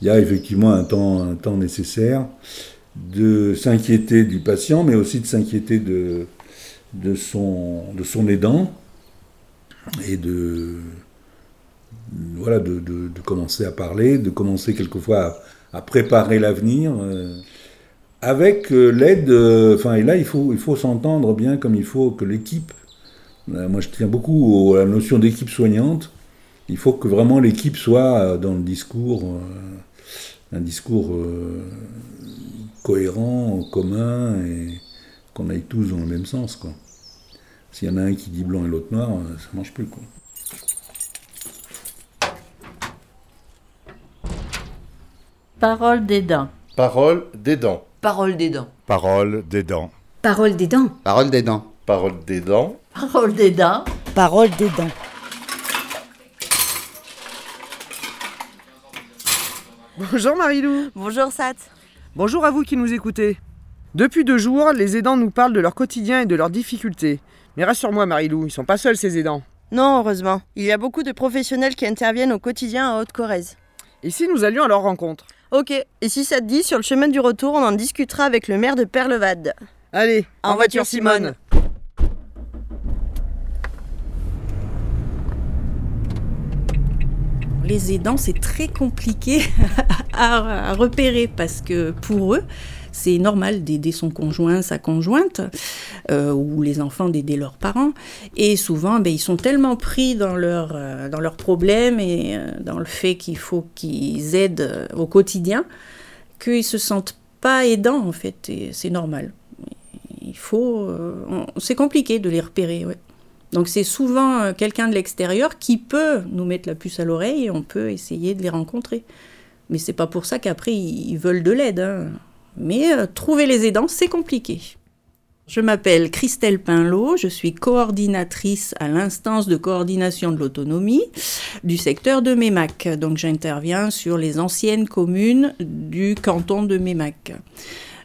il y a effectivement un temps, un temps nécessaire de s'inquiéter du patient, mais aussi de s'inquiéter de, de, son, de son aidant et de, voilà, de, de, commencer à parler, de commencer quelquefois à, préparer l'avenir. Euh, avec euh, l'aide, euh, enfin, et là, il faut, il faut s'entendre bien comme il faut que l'équipe, moi je tiens beaucoup à la notion d'équipe soignante, il faut que vraiment l'équipe soit dans le discours, un discours cohérent, commun, et qu'on aille tous dans le même sens, quoi. S'il y en a un qui dit blanc et l'autre noir, ça marche plus, quoi. Parole des dents. Parole des dents. Parole des dents. Parole des dents. Parole des dents. Parole des dents. Parole des dents. Parole des dents. Parole des dents. Bonjour Marilou. Bonjour Sat. Bonjour à vous qui nous écoutez. Depuis deux jours, les aidants nous parlent de leur quotidien et de leurs difficultés. Mais rassure-moi Marilou, ils sont pas seuls ces aidants. Non, heureusement. Il y a beaucoup de professionnels qui interviennent au quotidien à Haute-Corrèze. Et si nous allions à leur rencontre Ok, et si ça te dit, sur le chemin du retour, on en discutera avec le maire de Perlevade. Allez, en, voiture, Simone. Les aidants, c'est très compliqué à repérer parce que pour eux, c'est normal d'aider son conjoint, sa conjointe, euh, ou les enfants d'aider leurs parents. Et souvent, ben, ils sont tellement pris dans, euh, dans leurs problèmes et euh, dans le fait qu'il faut qu'ils aident au quotidien qu'ils se sentent pas aidants, en fait. C'est normal. Il faut. c'est compliqué de les repérer, Donc c'est souvent quelqu'un de l'extérieur qui peut nous mettre la puce à l'oreille et on peut essayer de les rencontrer. Mais c'est pas pour ça qu'après ils veulent de l'aide. Hein. Mais euh, trouver les aidants, c'est compliqué. Je m'appelle Christelle Pinlot, je suis coordinatrice à l'instance de coordination de l'autonomie du secteur de Mémac. Donc j'interviens sur les anciennes communes du canton de Mémac.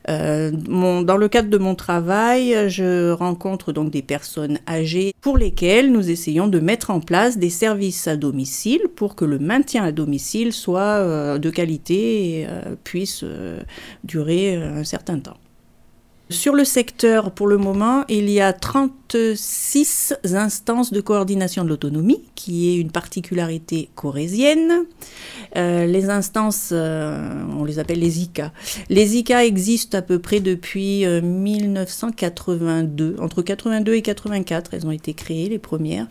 Euh, dans le cadre de mon travail, je rencontre donc des personnes âgées pour lesquelles nous essayons de mettre en place des services à domicile pour que le maintien à domicile soit euh, de qualité et euh, puisse durer un certain temps. Sur le secteur, pour le moment, il y a 36 instances de coordination de l'autonomie, qui est une particularité corésienne. Euh, les instances, euh, on les appelle les ICA. Les ICA existent à peu près depuis 1982. Euh, Entre 82 et 84, elles ont été créées, les premières.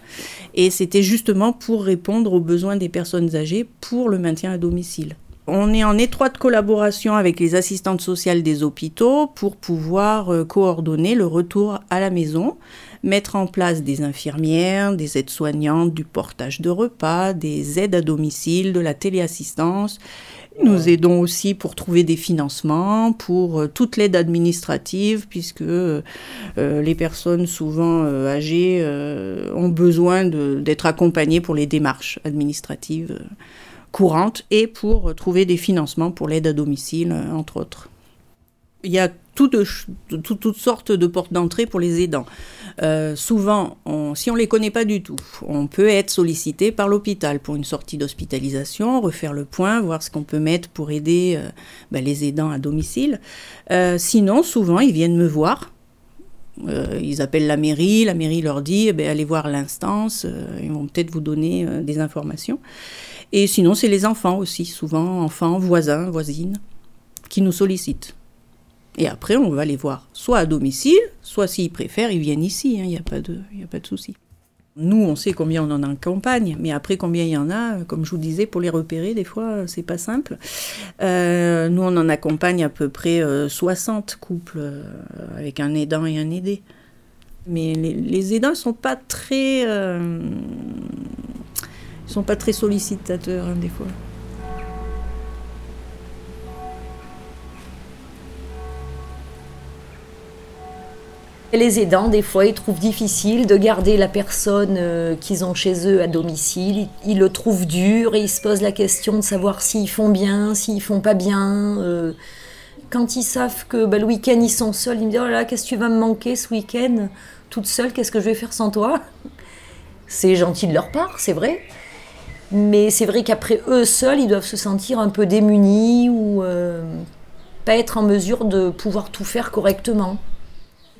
Et c'était justement pour répondre aux besoins des personnes âgées pour le maintien à domicile. On est en étroite collaboration avec les assistantes sociales des hôpitaux pour pouvoir euh, coordonner le retour à la maison, mettre en place des infirmières, des aides-soignantes, du portage de repas, des aides à domicile, de la téléassistance. Nous aidons aussi pour trouver des financements, pour euh, toute l'aide administrative, puisque euh, les personnes souvent âgées ont besoin d'être accompagnées pour les démarches administratives courante et pour trouver des financements pour l'aide à domicile, euh, entre autres. Il y a toutes sortes de portes d'entrée pour les aidants. Euh, souvent, si on ne les connaît pas du tout, on peut être sollicité par l'hôpital pour une sortie d'hospitalisation, refaire le point, voir ce qu'on peut mettre pour aider euh, ben, les aidants à domicile. sinon, souvent, ils viennent me voir. ils appellent la mairie, la mairie leur dit eh ben, allez voir l'instance, ils vont peut-être vous donner des informations. Et sinon, c'est les enfants aussi, souvent enfants, voisins, voisines, qui nous sollicitent. Et après, on va les voir soit à domicile, soit s'ils préfèrent, ils viennent ici, il hein, n'y a pas de, de souci. Nous, on sait combien on en a en campagne, mais après combien il y en a, comme je vous disais, pour les repérer, des fois, c'est pas simple. Euh, nous, on en accompagne à peu près 60 euh, couples euh, avec un aidant et un aidé. Mais les aidants ne sont pas très ils sont pas très sollicitateurs hein, des fois. Les aidants, des fois, ils trouvent difficile de garder la personne euh, qu'ils ont chez eux à domicile. Ils, le trouvent dur et ils se posent la question de savoir s'ils font bien, s'ils font pas bien. Euh. quand ils savent que bah, le week-end ils sont seuls, ils me disent Oh là là, qu'est-ce que tu vas me manquer ce week-end? Toute seule, qu'est-ce que je vais faire sans toi? C'est gentil de leur part, c'est vrai. Mais c'est vrai qu'après eux seuls, ils doivent se sentir un peu démunis ou euh, pas être en mesure de pouvoir tout faire correctement.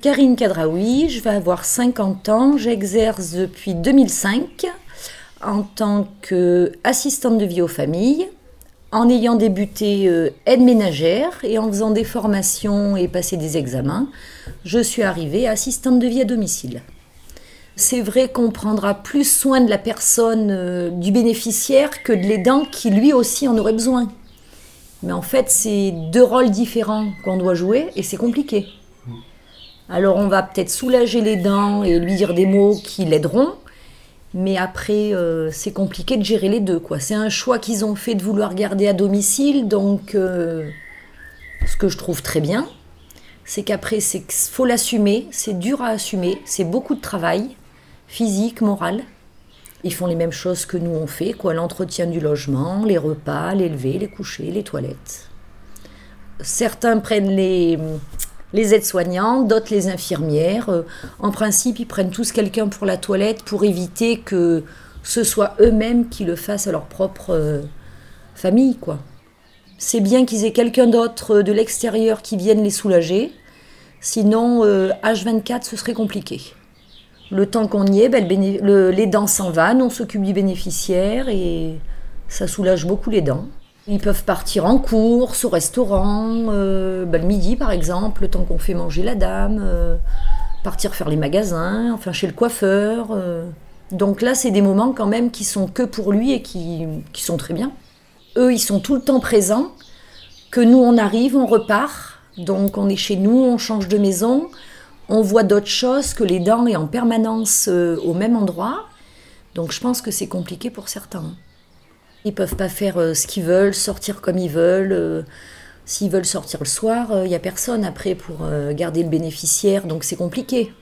Karine Kadraoui, je vais avoir 50 ans, j'exerce depuis 2005 en tant qu'assistante de vie aux familles, en ayant débuté euh, aide ménagère et en faisant des formations et passé des examens, je suis arrivée assistante de vie à domicile. C'est vrai qu'on prendra plus soin de la personne, euh, du bénéficiaire, que de l'aidant qui lui aussi en aurait besoin. Mais en fait, c'est deux rôles différents qu'on doit jouer et c'est compliqué. Alors on va peut-être soulager l'aidant et lui dire des mots qui l'aideront, mais après euh, c'est compliqué de gérer les deux. C'est un choix qu'ils ont fait de vouloir garder à domicile, donc euh, ce que je trouve très bien, c'est qu'après il faut l'assumer, c'est dur à assumer, c'est beaucoup de travail physique, moral. Ils font les mêmes choses que nous on fait, quoi, l'entretien du logement, les repas, l'élever, les coucher, les toilettes. Certains prennent les, les aides-soignants, d'autres les infirmières. Euh, en principe, ils prennent tous quelqu'un pour la toilette pour éviter que ce soit eux-mêmes qui le fassent à leur propre euh, famille, quoi. C'est bien qu'ils aient quelqu'un d'autre de l'extérieur qui vienne les soulager. Sinon, H24, euh, ce serait compliqué. Le temps qu'on y est, ben, les dents s'en va, on s'occupe du bénéficiaire et ça soulage beaucoup les dents. Ils peuvent partir en course, au restaurant, euh, ben, le midi par exemple, le temps qu'on fait manger la dame, euh, partir faire les magasins, enfin chez le coiffeur. Euh. Donc là, c'est des moments quand même qui sont que pour lui et qui, qui sont très bien. Eux, ils sont tout le temps présents, que nous, on arrive, on repart, donc on est chez nous, on change de maison, on voit d'autres choses que les dents et en permanence euh, au même endroit. Donc je pense que c'est compliqué pour certains. Ils peuvent pas faire euh, ce qu'ils veulent, sortir comme ils veulent. Euh, s'ils veulent sortir le soir, il n'y a personne après pour garder le bénéficiaire, donc c'est compliqué.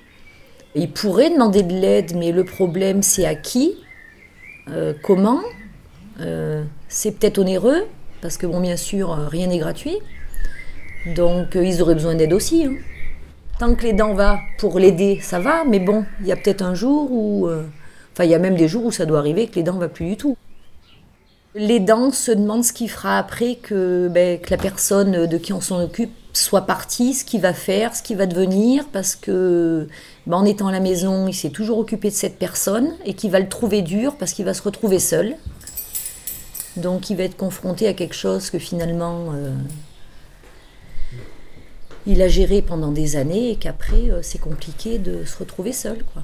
Ils pourraient demander de l'aide, mais le problème c'est à qui, comment. c'est peut-être onéreux, parce que bon, bien sûr, rien n'est gratuit. Donc ils auraient besoin d'aide aussi. Hein. Tant que les dents va pour l'aider, ça va, mais bon, il y a peut-être un jour où. Euh, enfin, il y a même des jours où ça doit arriver que les dents ne va plus du tout. Les dents se demandent ce qu'il fera après que, ben, que la personne de qui on s'en occupe soit partie, ce qu'il va faire, ce qu'il va devenir, parce que ben, en étant à la maison, il s'est toujours occupé de cette personne et qu'il va le trouver dur parce qu'il va se retrouver seul. Donc il va être confronté à quelque chose que finalement euh, il a géré pendant des années et qu'après euh, c'est compliqué de se retrouver seul quoi.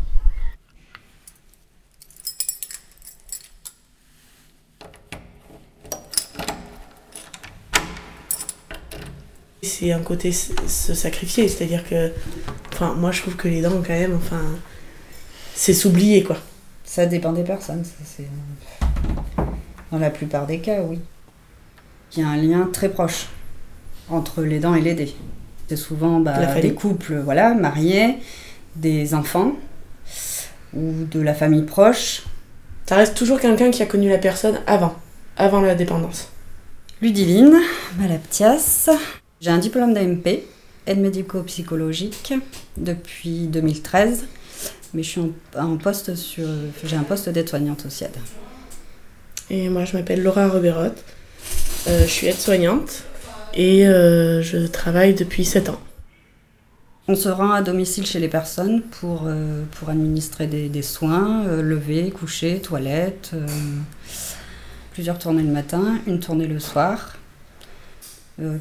C'est un côté se sacrifier, c'est-à-dire que, enfin, moi je trouve que les dents quand même, enfin, c'est s'oublier quoi. Ça dépend des personnes, c'est dans la plupart des cas, oui. Il y a un lien très proche entre les dents et l'aider. C'est souvent bah, des couples voilà, mariés, des enfants ou de la famille proche. Ça reste toujours quelqu'un qui a connu la personne avant, avant la dépendance. Ludivine Malaptias. J'ai un diplôme d'AMP, aide médico-psychologique, depuis 2013, mais je suis en, poste sur, j'ai un poste d'aide-soignante aussi. Et moi, je m'appelle Laura Roberotte. Euh, je suis aide-soignante et euh, je travaille depuis 7 ans. On se rend à domicile chez les personnes pour, euh, pour administrer des, soins, euh, lever, coucher, toilette, plusieurs tournées le matin, une tournée le soir,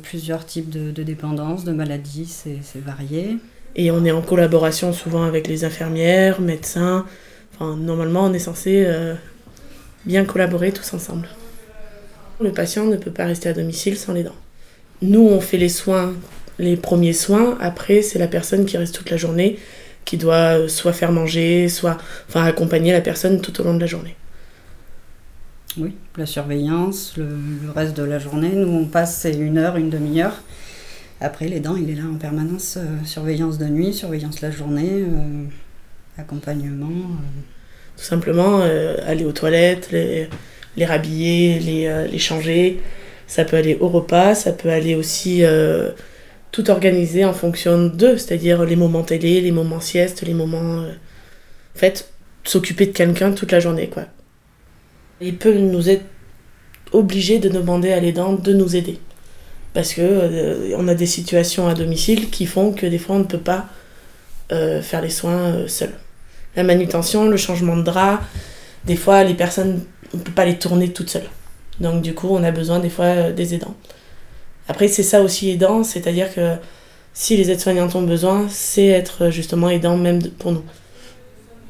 plusieurs types de, de dépendances, de maladies, c'est varié. Et on est en collaboration souvent avec les infirmières, médecins. Enfin, normalement, on est censé bien collaborer tous ensemble. Le patient ne peut pas rester à domicile sans les dents. Nous, on fait les soins, les premiers soins. Après, c'est la personne qui reste toute la journée, qui doit euh, soit faire manger, soit enfin, accompagner la personne tout au long de la journée. Oui, la surveillance, le, reste de la journée. Nous, on passe une heure, une demi-heure. Après, les dents, il est là en permanence. Euh, surveillance de nuit, surveillance la journée, euh, accompagnement. Tout simplement, aller aux toilettes, les, les rhabiller, les, les changer. Ça peut aller au repas, ça peut aller aussi euh, tout organiser en fonction d'eux, c'est-à-dire les moments télé, les moments sieste, les moments. Euh, en fait, s'occuper de quelqu'un toute la journée, quoi. Il peut nous être obligé de demander à l'aidant de nous aider. Parce que euh, on a des situations à domicile qui font que des fois on ne peut pas faire les soins seul. La manutention, le changement de drap, des fois les personnes, on ne peut pas les tourner toutes seules. Donc du coup on a besoin des fois euh, des aidants. Après c'est ça aussi aidant, c'est-à-dire que si les aides-soignantes ont besoin, c'est être justement aidant même pour nous.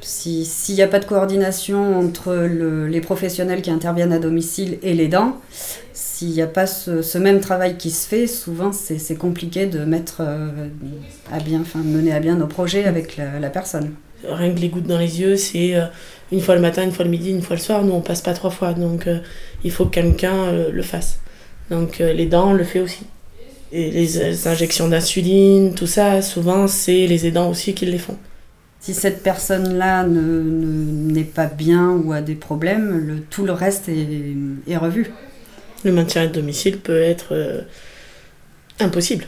Si- S'il n'y a pas de coordination entre le- les professionnels qui interviennent à domicile et les dents, s'il n'y a pas ce, ce même travail qui se fait, souvent c'est c'est compliqué de mettre euh, à bien, enfin mener à bien nos projets avec la, la personne. Rien que les gouttes dans les yeux, c'est euh, une fois le matin, une fois le midi, une fois le soir. Nous, on passe pas trois fois. Donc, euh, il faut que quelqu'un euh, le fasse. Donc, euh, les dents, on le fait aussi. Et les, euh, injections d'insuline, tout ça, souvent, c'est les aidants aussi qui les font. Si cette personne-là ne- ne- n'est pas bien ou a des problèmes, le, tout le reste est, est revu. Le maintien à domicile peut être euh, impossible.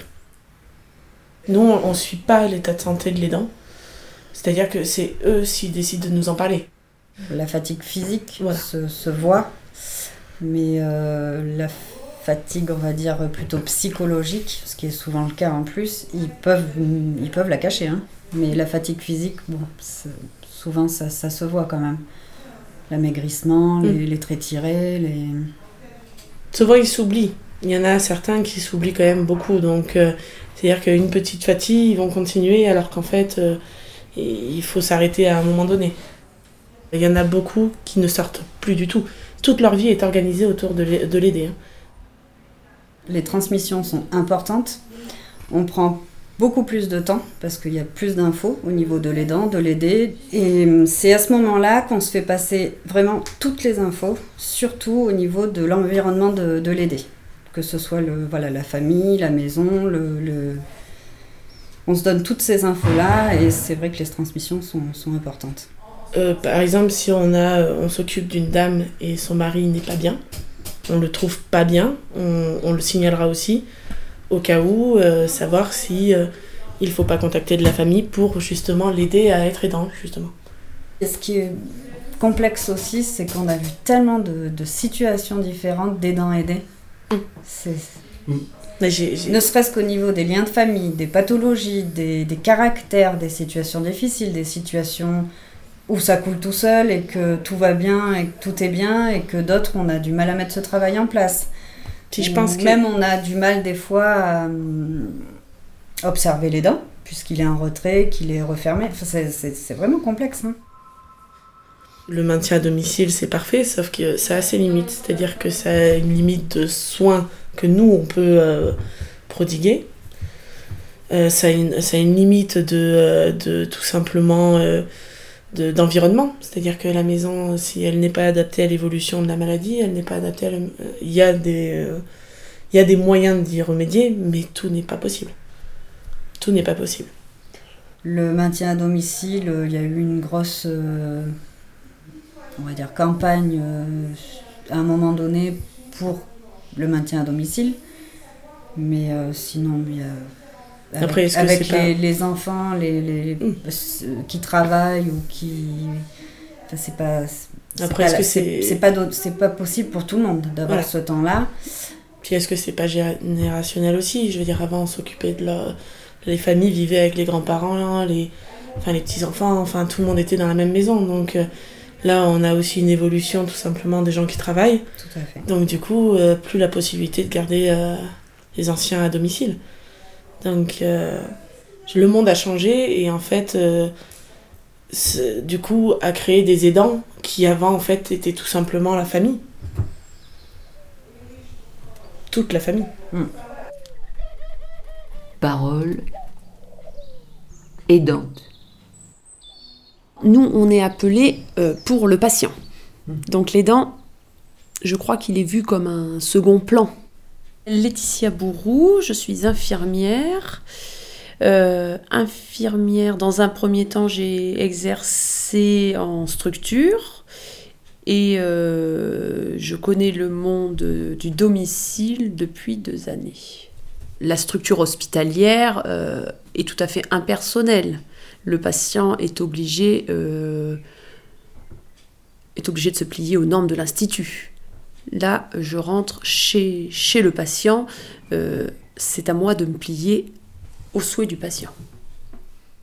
Nous, on ne suit pas l'état de santé de l'aidant. C'est-à-dire que c'est eux s'ils décident de nous en parler. La fatigue physique Voilà. se, se voit, mais euh, la fatigue, on va dire, plutôt psychologique, ce qui est souvent le cas en plus, ils peuvent, ils peuvent la cacher. hein. Mais la fatigue physique, bon, souvent ça, ça se voit quand même. L'amaigrissement, les, Mm. les traits tirés, les... Souvent, ils s'oublient. Il y en a certains qui s'oublient quand même beaucoup. Donc, euh, c'est-à-dire qu'une petite fatigue, ils vont continuer alors qu'en fait, euh, il faut s'arrêter à un moment donné. Il y en a beaucoup qui ne sortent plus du tout. Toute leur vie est organisée autour de l'ai- de l'aider. hein. les transmissions sont importantes. On prend beaucoup plus de temps parce qu'il y a plus d'infos au niveau de l'aidant, de l'aider. Et c'est à ce moment-là qu'on se fait passer vraiment toutes les infos, surtout au niveau de l'environnement de, de l'aider. Que ce soit le, voilà, la famille, la maison, le, On se donne toutes ces infos-là et c'est vrai que les transmissions sont importantes. Euh, par exemple, si on, a, euh, on s'occupe d'une dame et son mari n'est pas bien, on le trouve pas bien, on, on le signalera aussi, au cas où, euh, savoir si euh, il faut pas contacter de la famille pour justement l'aider à être aidant, justement. Et ce qui est complexe aussi, c'est qu'on a vu tellement de, de situations différentes d'aidants aidés. Mm. C'est- Mais j'ai- j'ai- Ne serait-ce qu'au niveau des liens de famille, des pathologies, des, des caractères, des situations difficiles, des situations où ça coule tout seul et que tout va bien et que tout est bien et que d'autres on a du mal à mettre ce travail en place. Puis je pense que même on a du mal des fois à hum, observer les dents puisqu'il est en retrait, qu'il est refermé. Enfin, c'est- vraiment complexe. hein. le maintien à domicile c'est parfait, sauf que ça a ses limites, c'est-à-dire que ça a une limite de soins que nous on peut euh, prodiguer. Euh, ça, a une, ça a une limite de, euh, de tout simplement euh, de- d'environnement, c'est-à-dire que la maison, si elle n'est pas adaptée à l'évolution de la maladie, elle n'est pas adaptée euh, Il y, a des, euh, il y a des moyens d'y remédier, mais tout n'est pas possible. Tout n'est pas possible. Le maintien à domicile, euh, il y a eu une grosse, campagne à un moment donné pour le maintien à domicile. Mais sinon, il y a. Avec, Après, est-ce que avec pas- les, les enfants les, les- Mm. ceux qui travaillent ou qui. Enfin, c'est pas. Après, est-ce que c'est c'est- pas, c'est pas possible pour tout le monde d'avoir Voilà. ce temps-là. Puis est-ce que c'est pas générationnel aussi? Je veux dire, avant, on s'occupait de la... Les familles vivaient avec les grands-parents, les... Enfin, les petits-enfants, enfin, tout le monde était dans la même maison. Donc euh, là, on a aussi une évolution, tout simplement, des gens qui travaillent. Tout à fait. Donc du coup, euh, plus la possibilité de garder euh, les anciens à domicile. Donc euh, le monde a changé et en fait, euh, du coup, a créé des aidants qui avant, en fait, étaient tout simplement la famille. Toute la famille. Parole aidante. Nous, on est appelé euh, pour le patient. Donc l'aidant, je crois qu'il est vu comme un second plan. Laetitia Bourrou, je suis infirmière. Euh, infirmière, dans un premier temps, j'ai exercé en structure et euh, je connais le monde du domicile depuis deux années. La structure hospitalière euh, est tout à fait impersonnelle le patient est est obligé de se plier aux normes de l'institut. Là, je rentre chez, le patient, euh, c'est à moi de me plier aux souhaits du patient.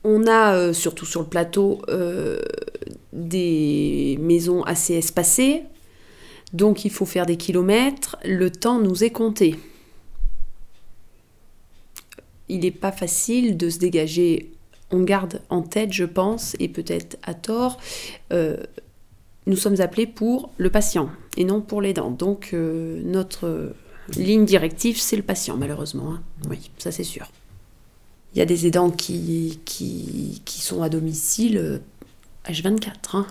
On a, euh, surtout sur le plateau, euh, des maisons assez espacées, donc il faut faire des kilomètres, le temps nous est compté. Il n'est pas facile de se dégager, on garde en tête, je pense, et peut-être à tort, nous sommes appelés pour le patient et non pour les dents. Donc euh, notre ligne directive, c'est le patient, malheureusement. hein. Oui, ça c'est sûr. Il y a des aidants qui, qui, qui sont à domicile euh, H24. hein.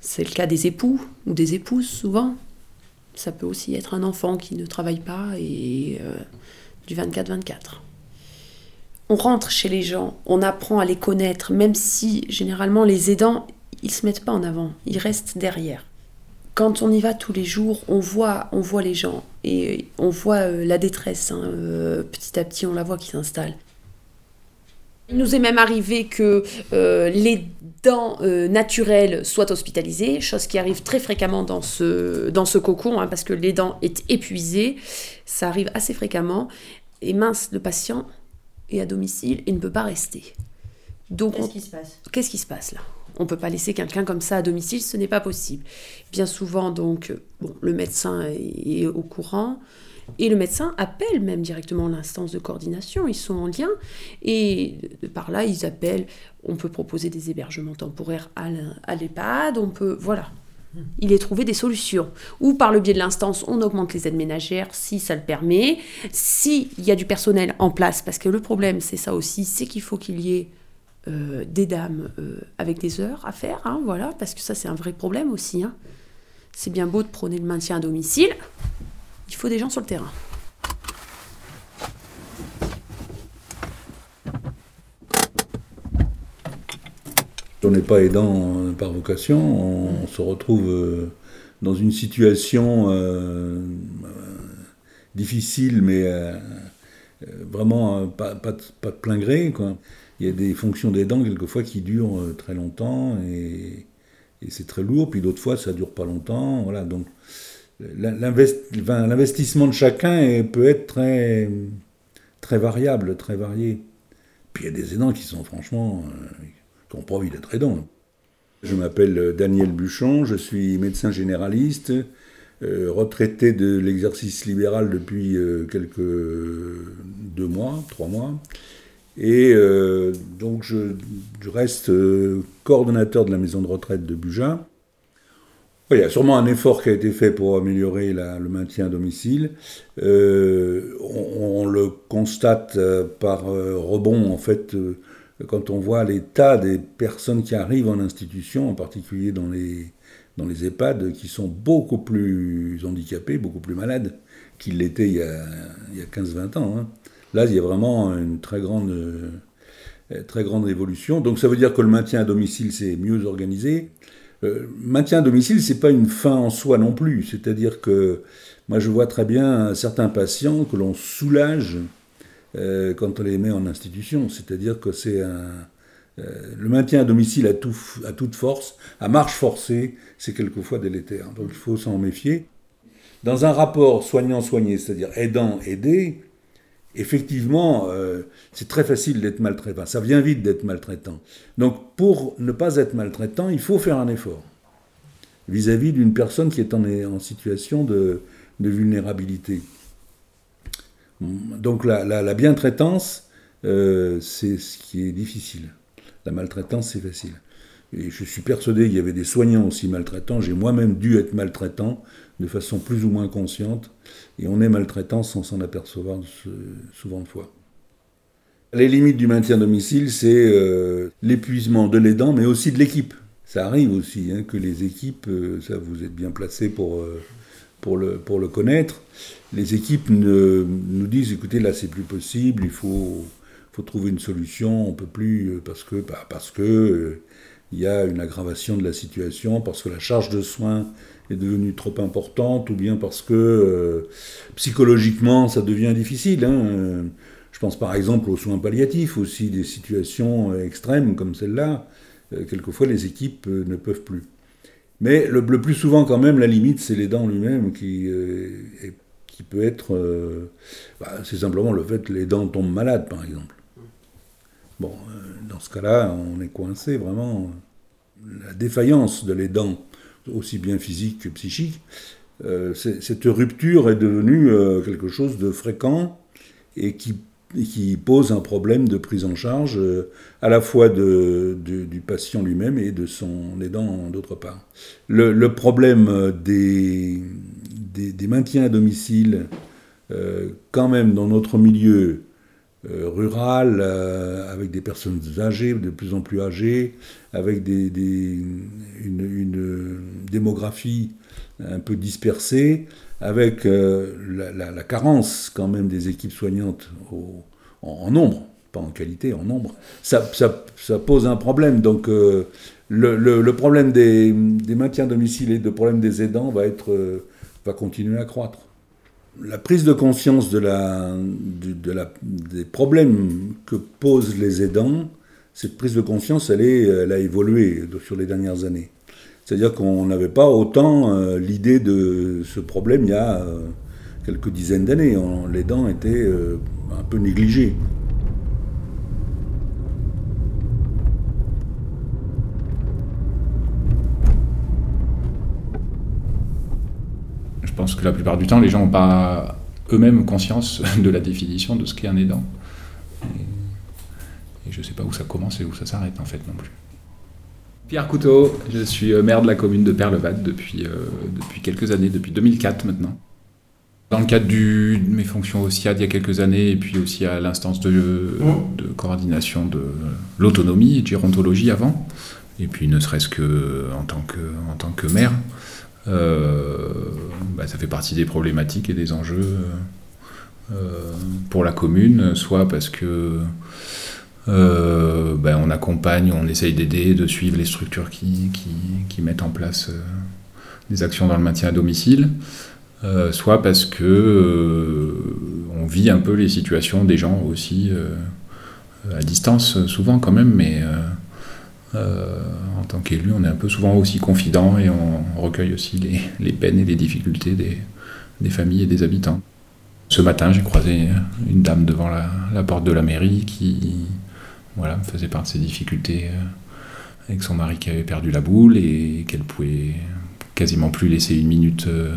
C'est le cas des époux ou des épouses souvent. Ça peut aussi être un enfant qui ne travaille pas et euh, du 24-24. On rentre chez les gens, on apprend à les connaître, même si généralement les aidants, ils se mettent pas en avant, ils restent derrière. Quand on y va tous les jours, on voit, on voit les gens et on voit euh, la détresse. hein, euh, petit à petit, on la voit qui s'installe. Il nous est même arrivé que euh, les dents euh, naturelles soient hospitalisées, chose qui arrive très fréquemment dans ce, dans ce cocon, hein, parce que les dents est épuisées. Ça arrive assez fréquemment. Et mince, le patient est à domicile et ne peut pas rester. Donc, Qu'est-ce qui se passe? Qu'est-ce qui se passe là? On ne peut pas laisser quelqu'un comme ça à domicile, ce n'est pas possible. Bien souvent, donc, bon, le médecin est, au courant et le médecin appelle même directement l'instance de coordination. Ils sont en lien et par là, ils appellent. On peut proposer des hébergements temporaires à l'EHPAD, on peut. Voilà. Il est trouvé des solutions. Ou par le biais de l'instance, on augmente les aides ménagères si ça le permet. S'il y a du personnel en place, parce que le problème, c'est ça aussi, c'est qu'il faut qu'il y ait euh, des dames euh, avec des heures à faire, hein, voilà, parce que ça c'est un vrai problème aussi. hein. C'est bien beau de prôner le maintien à domicile, il faut des gens sur le terrain. On n'est pas aidant euh, par vocation, on, se retrouve dans une situation difficile, mais vraiment pas, pas de plein gré. Quoi. Il y a des fonctions d'aidant quelquefois qui durent euh, très longtemps et, c'est très lourd, puis d'autres fois ça dure pas longtemps. Voilà, donc l'investissement de chacun peut être très, variable, très varié. Puis il y a des aidants qui sont franchement, euh, qui n'ont pas envie d'être aidants. Je m'appelle euh, Daniel Buchon, je suis médecin généraliste, retraité de l'exercice libéral depuis quelques deux mois, trois mois. Et euh, donc je, reste euh, coordonnateur de la maison de retraite de Buja. Il y a sûrement un effort qui a été fait pour améliorer le maintien à domicile. Euh, on, le constate par rebond, en fait, quand on voit l'état des personnes qui arrivent en institution, en particulier dans les, dans les EHPAD, qui sont beaucoup plus handicapés, beaucoup plus malades qu'ils l'étaient il y a, a 15-20 ans. hein. Là, il y a vraiment une très grande, euh, très grande évolution. Donc ça veut dire que le maintien à domicile, c'est mieux organisé. Euh, maintien à domicile, c'est pas une fin en soi non plus. C'est-à-dire que moi, je vois très bien certains patients que l'on soulage euh, quand on les met en institution. C'est-à-dire que c'est un le maintien à domicile à toute force, à marche forcée, c'est quelquefois délétère. Donc il faut s'en méfier. Dans un rapport soignant-soigné, c'est-à-dire aidant-aidé, effectivement, euh, c'est très facile d'être maltraitant. Ça vient vite d'être maltraitant. Donc, pour ne pas être maltraitant, il faut faire un effort vis-à-vis d'une personne qui est en, situation de, vulnérabilité. Donc, la, la, la bientraitance, euh, c'est ce qui est difficile. La maltraitance, c'est facile. Et je suis persuadé qu'il y avait des soignants aussi maltraitants. J'ai moi-même dû être maltraitant de façon plus ou moins consciente. Et on est maltraitant sans s'en apercevoir souvent de fois. Les limites du maintien à domicile, c'est euh, l'épuisement de l'aidant, mais aussi de l'équipe. Ça arrive aussi hein, que les équipes, euh, ça vous êtes bien placé pour, euh, pour, le, pour le connaître, les équipes ne, nous disent, écoutez, là c'est plus possible, il faut, faut trouver une solution, on peut plus, parce que, bah, parce y a une aggravation de la situation, parce que la charge de soins est devenue trop importante, ou bien parce que euh, psychologiquement ça devient difficile. Hein. Je pense par exemple aux soins palliatifs, aussi des situations extrêmes comme celle-là. Euh, quelquefois les équipes euh, ne peuvent plus. Mais le, plus souvent, quand même, la limite, c'est l'aidant lui-même qui, euh, qui peut être. euh, bah, c'est simplement le fait que l'aidant tombe malade, par exemple. Bon, euh, dans ce cas-là, on est coincé vraiment. La défaillance de l'aidant, aussi bien physique que psychique, euh, cette rupture est devenue euh, quelque chose de fréquent et qui, pose un problème de prise en charge euh, à la fois du patient lui-même et de son aidant d'autre part. Le, problème des, maintiens à domicile, quand même dans notre milieu euh, rural, euh, avec des personnes âgées, de plus en plus âgées, avec des, une, démographie un peu dispersée, avec euh, la, carence quand même des équipes soignantes en, nombre, pas en qualité, en nombre, ça, ça- pose un problème. Donc le, le- problème des, des maintiens à domicile et le problème des aidants va, être, va continuer à croître. La prise de conscience des problèmes que posent les aidants, cette prise de conscience, elle, est, elle a évolué sur les dernières années. C'est-à-dire qu'on n'avait pas autant euh, l'idée de ce problème il y a euh, quelques dizaines d'années. On- L'aidant était euh, un peu négligé. Je pense que la plupart du temps, les gens n'ont pas eux-mêmes conscience de la définition de ce qu'est un aidant. Et, et je ne sais pas où ça commence et où ça s'arrête en fait non plus. Pierre Couteau, je suis euh, maire de la commune de Perlevat depuis, euh, depuis quelques années, depuis 2004 maintenant. Dans le cadre du- de mes fonctions au SIAD il y a quelques années, et puis aussi à l'instance de, de coordination de l'autonomie et de gérontologie avant, et puis ne serait-ce que en tant que, en tant que maire, euh, bah, ça fait partie des problématiques et des enjeux euh, pour la commune, soit parce que euh, ben, on accompagne, on essaye d'aider, de suivre les structures qui, mettent en place euh, des actions dans le maintien à domicile, euh, soit parce que euh, on vit un peu les situations des gens aussi euh, à distance, souvent quand même, mais euh, euh, en tant qu'élu, on est un peu souvent aussi confident et on recueille aussi les, peines et les difficultés des, familles et des habitants. Ce matin, j'ai croisé une dame devant la, porte de la mairie qui voilà, faisait part de ses difficultés euh, avec son mari qui avait perdu la boule et qu'elle pouvait quasiment plus laisser une minute euh,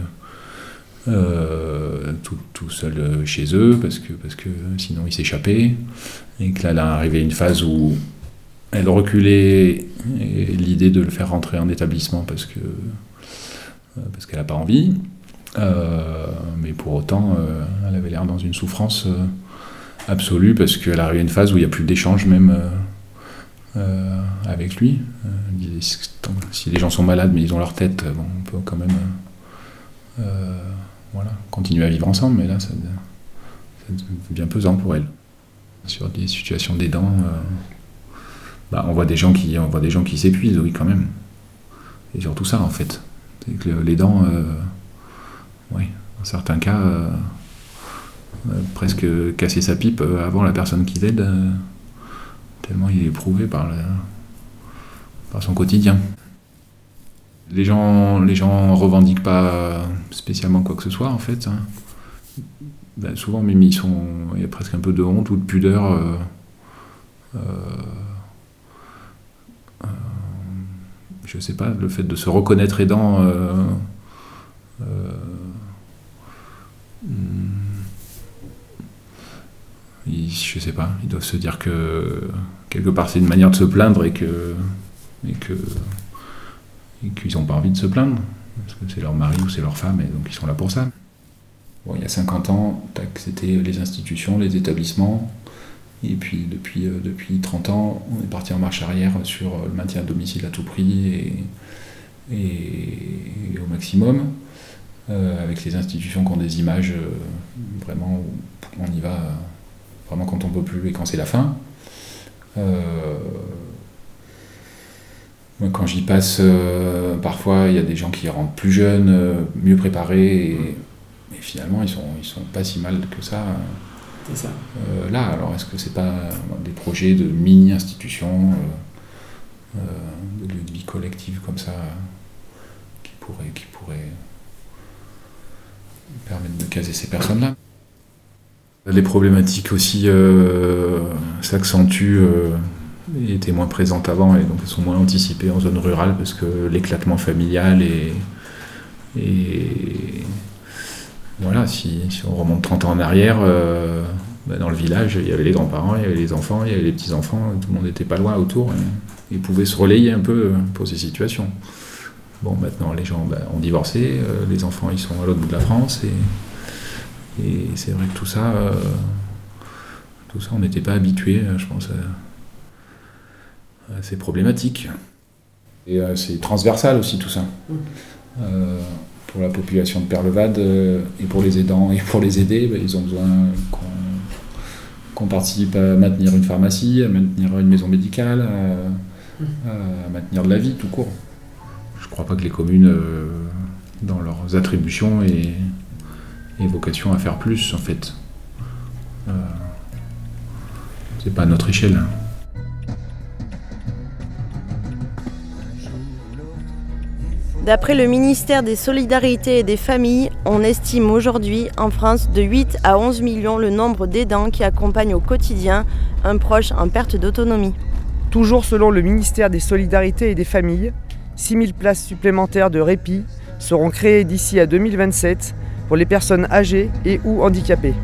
euh, tout, seul euh, chez eux parce que, parce que sinon il s'échappait et que là, elle est arrivé une phase où elle reculait l'idée de le faire rentrer en établissement parce que euh, parce qu'elle n'a pas envie. Euh, mais pour autant, euh, elle avait l'air dans une souffrance absolue parce qu'elle arrive à une phase où il n'y a plus d'échange même avec lui. Disait, si les gens sont malades mais ils ont leur tête, on peut quand même voilà, continuer à vivre ensemble, mais là ça, ça devient pesant pour elle. Sur des situations d'aidants, bah, on voit des gens qui, on voit des gens qui s'épuisent, oui, quand même. Et surtout ça, en fait. C'est que le- les dents, euh, oui, dans certains cas, euh, euh, presque casser sa pipe avant la personne qui l'aide, tellement il est éprouvé par, par son quotidien. Les gens, les gens revendiquent pas spécialement quoi que ce soit, en fait. hein. Ben, souvent, même, ils sont, il y a presque un peu de honte ou de pudeur. Je sais pas, le fait de se reconnaître aidant. euh, euh, hmm, ils- je sais pas, ils doivent se dire que quelque part c'est une manière de se plaindre et que et que et qu'ils n'ont pas envie de se plaindre parce que c'est leur mari ou c'est leur femme et donc ils sont là pour ça. Bon, il y a 50 ans, c'était les institutions, les établissements. Et puis depuis, euh, depuis 30 ans, on est parti en marche arrière sur euh, le maintien à domicile à tout prix et, et- et au maximum, euh, avec les institutions qui ont des images euh, vraiment où on y va euh, vraiment quand on peut plus et quand c'est la fin. Moi, quand j'y passe, parfois il y a des gens qui rentrent plus jeunes, mieux préparés, et, et finalement ils sont, ils sont pas si mal que ça ça. Euh, là, alors est-ce que c'est pas des projets de mini-institutions, euh, euh, de, de, vie collective comme ça, qui pourraient, qui pourraient permettre de caser ces personnes-là? Les problématiques aussi euh, s'accentuent étaient moins présentes avant et donc elles sont moins anticipées en zone rurale parce que l'éclatement familial et, et voilà, si, si, on remonte 30 ans en arrière, euh, bah dans le village, il y avait les grands-parents, il y avait les enfants, il y avait les petits-enfants, tout le monde n'était pas loin autour et, et pouvait se relayer un peu pour ces situations. Bon, maintenant, les gens bah, ont divorcé, euh, les enfants, ils sont à l'autre bout de la France, et, et c'est vrai que tout ça, euh, tout ça, on n'était pas habitué, je pense, à, à, ces problématiques. Et euh, c'est transversal aussi, tout ça. Euh, pour la population de Perlevade, euh, et pour les aidants, et pour les aider, bah, ils ont besoin qu'on participe à maintenir une pharmacie, à maintenir une maison médicale, à, à maintenir de la vie tout court je ne crois pas que les communes, euh, dans leurs attributions, aient, aient, vocation à faire plus, en fait. Euh, c'est pas à notre échelle. D'après le ministère des Solidarités et des Familles, on estime aujourd'hui en France de 8 à 11 millions le nombre d'aidants qui accompagnent au quotidien un proche en perte d'autonomie. Toujours selon le ministère des Solidarités et des Familles, 6000 places supplémentaires de répit seront créées d'ici à 2027 pour les personnes âgées et ou handicapées.